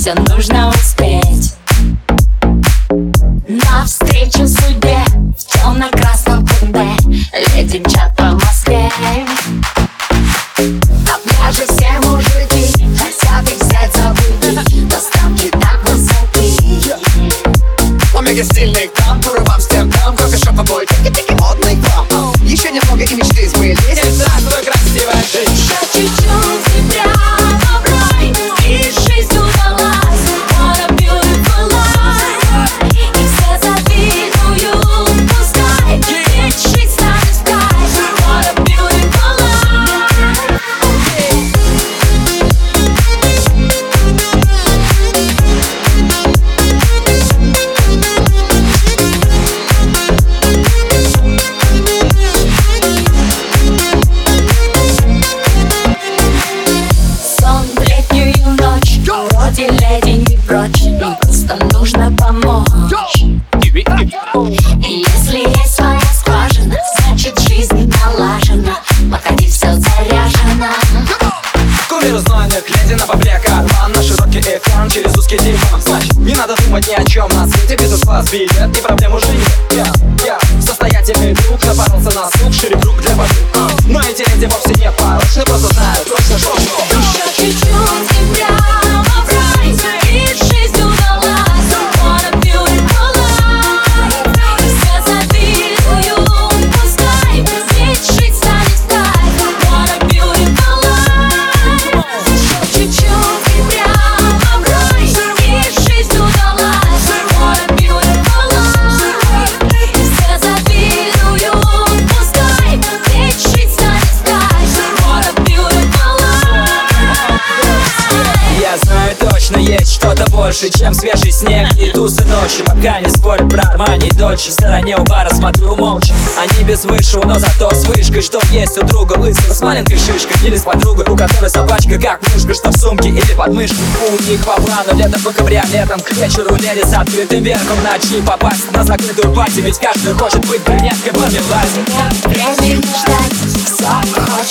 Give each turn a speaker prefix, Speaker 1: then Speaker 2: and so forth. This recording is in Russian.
Speaker 1: все нужно успеть. Навстречу судьбе в темно-красном купе Леди мчат по Москве. На пляже все мужики хотят их взять за быки Но ставки так высоки.
Speaker 2: Омега стильных дам, туры в Амстердам Кофешоп обой, тики-тики модный дом Еще немного и мечты сбылись
Speaker 1: прочь Им просто нужно помочь. И если есть своя скважина Значит жизнь налажена. Походи, все заряжено.
Speaker 2: Кумир знойных, леди на бабле Карман на широкий экран через узкий диван. Значит, не надо думать ни о чем на свете. Бизнес-класс, билет и проблем уже нет. Я, я, состоятельный друг Напоролся на сук, шире круг для воды Но эти леди вовсе не порочны Просто знают точно, что
Speaker 3: что-то больше, чем свежий снег. И тусы ночью, пока не спорят про Армани и Дочь. В стороне у бара смотрю молча. Они без высшего, но зато с вышкой Что есть у друга лысого с маленькой шишкой. Или с подругой, у которой собачка как мышка Что в сумке или под мышкой. У них по плану летом по кабриолетам. К вечеру леди с открытым верхом ночи попасть на закрытую пати Ведь каждый хочет быть брюнеткой по мелазе
Speaker 1: Время мечтать, все хочется